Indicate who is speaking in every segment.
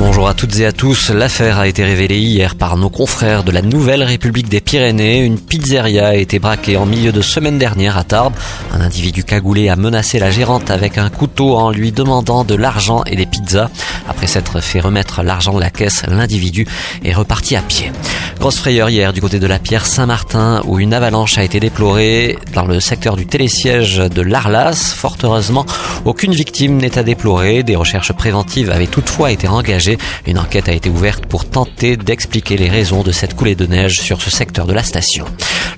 Speaker 1: Bonjour à toutes et à tous. L'affaire a été révélée hier par nos confrères de la Nouvelle République des Pyrénées. Une pizzeria a été braquée en milieu de semaine dernière à Tarbes. Un individu cagoulé a menacé la gérante avec un couteau en lui demandant de l'argent et des pizzas. Après s'être fait remettre l'argent de la caisse, l'individu est reparti à pied. Grosse frayeur hier du côté de la Pierre Saint-Martin où une avalanche a été déplorée dans le secteur du télésiège de l'Arlas. Fort heureusement, aucune victime n'est à déplorer. Des recherches préventives avaient toutefois été engagées une enquête a été ouverte pour tenter d'expliquer les raisons de cette coulée de neige sur ce secteur de la station.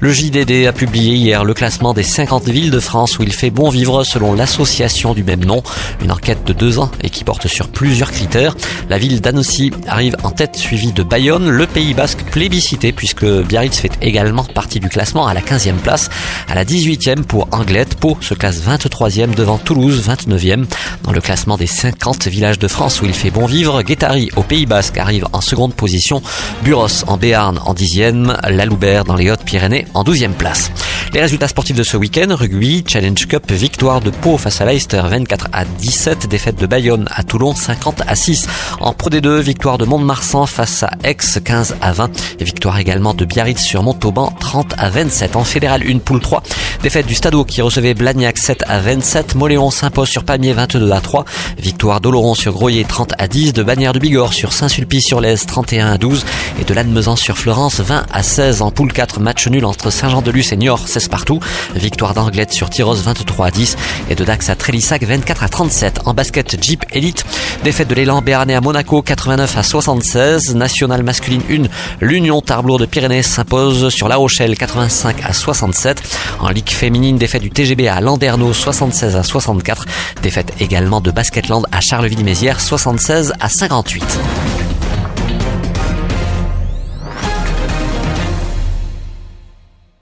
Speaker 1: Le JDD a publié hier le classement des 50 villes de France où il fait bon vivre selon l'association du même nom. Une enquête de deux ans et qui porte sur plusieurs critères. La ville d'Annecy arrive en tête suivie de Bayonne, le Pays Basque plébiscité puisque Biarritz fait également partie du classement à la 15e place. À la 18e pour Anglette, Pau se classe 23e devant Toulouse 29e. Dans le classement des 50 villages de France où il fait bon vivre, Guétari au Pays Basque arrive en seconde position, Buros en Béarn en dixième, La Loubert dans les Hautes-Pyrénées en douzième place. Les résultats sportifs de ce week-end, rugby, Challenge Cup, victoire de Pau face à Leicester 24 à 17, défaite de Bayonne à Toulon 50 à 6. En Pro D2, victoire de Mont-de-Marsan face à Aix 15 à 20 et victoire également de Biarritz sur Montauban 30 à 27. En Fédéral 1 poule 3, défaite du Stadeau qui recevait Blagnac 7 à 27, Moléon s'impose sur Pamiers 22 à 3, victoire d'Oloron sur Groyer 30 à 10, de Bagnères de Bigorre sur Saint-Sulpice-sur-Lez 31 à 12 et de Lannemezan sur Florence 20 à 16 en poule 4, match nul entre Saint-Jean-de-Luz et Niort. 16 partout. Victoire d'Anglette sur Tyros 23 à 10 et de Dax à Trélissac 24 à 37. En basket Jeep Elite, défaite de l'élan béarnais à Monaco 89 à 76. Nationale masculine 1, l'Union Tarblour de Pyrénées s'impose sur La Rochelle 85 à 67. En Ligue féminine, défaite du TGB à Landerneau 76 à 64. Défaite également de Basketland à Charleville-Mézières 76 à 58.